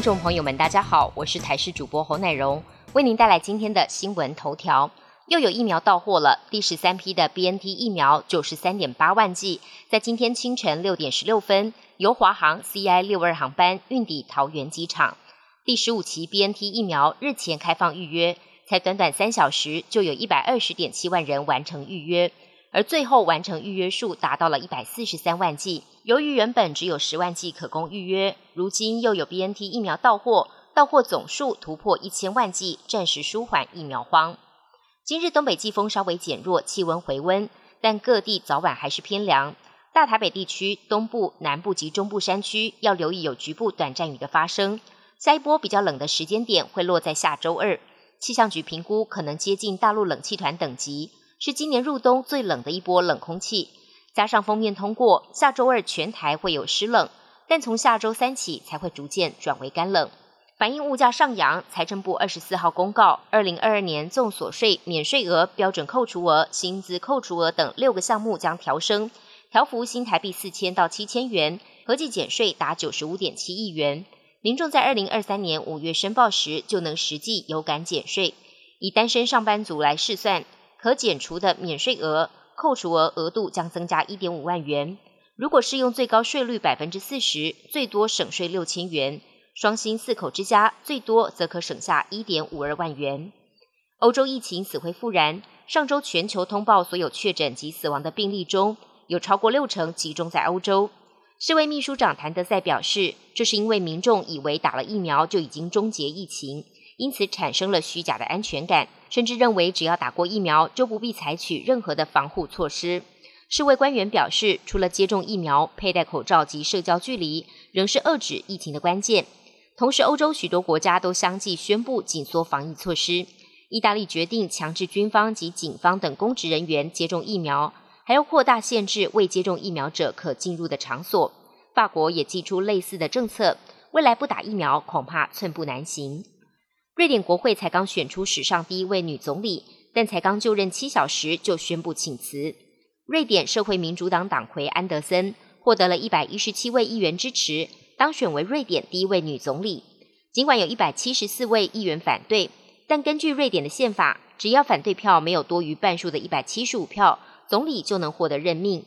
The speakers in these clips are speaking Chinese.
听众朋友们，大家好，我是台视主播侯乃荣，为您带来今天的新闻头条。又有疫苗到货了，第十三批的 BNT 疫苗九十三点八万剂，在今天清晨六点十六分，由华航 CI 六二航班运抵桃园机场。第十五期 BNT 疫苗日前开放预约，才短短三小时，就有一百二十点七万人完成预约，而最后完成预约数达到了一百四十三万剂。由于原本只有十万剂可供预约，如今又有 BNT 疫苗到货，到货总数突破一千万剂，暂时舒缓疫苗荒。今日东北季风稍微减弱，气温回温，但各地早晚还是偏凉。大台北地区、东部、南部及中部山区要留意有局部短暂雨的发生。下一波比较冷的时间点会落在下周二，气象局评估可能接近大陆冷气团等级，是今年入冬最冷的一波冷空气。加上封面通过，下周二全台会有湿冷，但从下周三起才会逐渐转为干冷。反映物价上扬，财政部二十四号公告，二零二二年综所税免税额、标准扣除额、薪资扣除额等六个项目将调升，调幅新台币四千到七千元，合计减税达九十五点七亿元。民众在二零二三年五月申报时，就能实际有感减税。以单身上班族来试算，可减除的免税额、扣除额额度将增加一点五万元。如果适用最高税率百分之四十，最多省税六千元。双薪四口之家最多则可省下一点五二万元。欧洲疫情死灰复燃，上周全球通报所有确诊及死亡的病例中，有超过六成集中在欧洲。世卫秘书长谭德赛表示，这是因为民众以为打了疫苗就已经终结疫情，因此产生了虚假的安全感，甚至认为只要打过疫苗就不必采取任何的防护措施。世卫官员表示，除了接种疫苗，佩戴口罩及社交距离仍是遏制疫情的关键。同时，欧洲许多国家都相继宣布紧缩防疫措施。意大利决定强制军方及警方等公职人员接种疫苗。还要扩大限制未接种疫苗者可进入的场所。法国也寄出类似的政策，未来不打疫苗恐怕寸步难行。瑞典国会才刚选出史上第一位女总理，但才刚就任七小时就宣布请辞。瑞典社会民主党党魁安德森获得了一百一十七位议员支持，当选为瑞典第一位女总理。尽管有一百七十四位议员反对，但根据瑞典的宪法，只要反对票没有多于半数的一百七十五票。总理就能获得任命，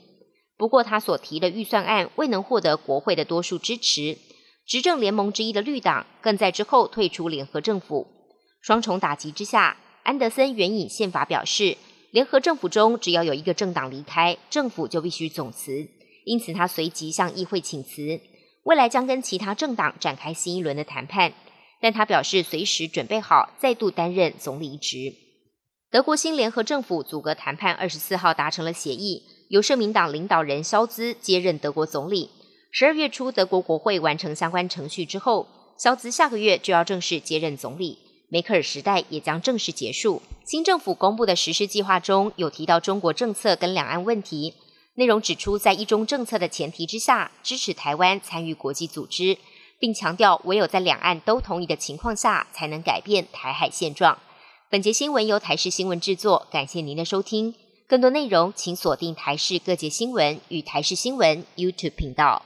不过他所提的预算案未能获得国会的多数支持。执政联盟之一的绿党更在之后退出联合政府。双重打击之下，安德森援引宪法表示，联合政府中只要有一个政党离开，政府就必须总辞。因此，他随即向议会请辞，未来将跟其他政党展开新一轮的谈判。但他表示随时准备好再度担任总理职。德国新联合政府组阁谈判，二十四号达成了协议，由社民党领导人肖兹接任德国总理。十二月初，德国国会完成相关程序之后，肖兹下个月就要正式接任总理，梅克尔时代也将正式结束。新政府公布的实施计划中有提到中国政策跟两岸问题，内容指出，在一中政策的前提之下，支持台湾参与国际组织，并强调唯有在两岸都同意的情况下，才能改变台海现状。本节新闻由台视新闻制作，感谢您的收听。更多内容请锁定台视各界新闻与台视新闻 YouTube 频道。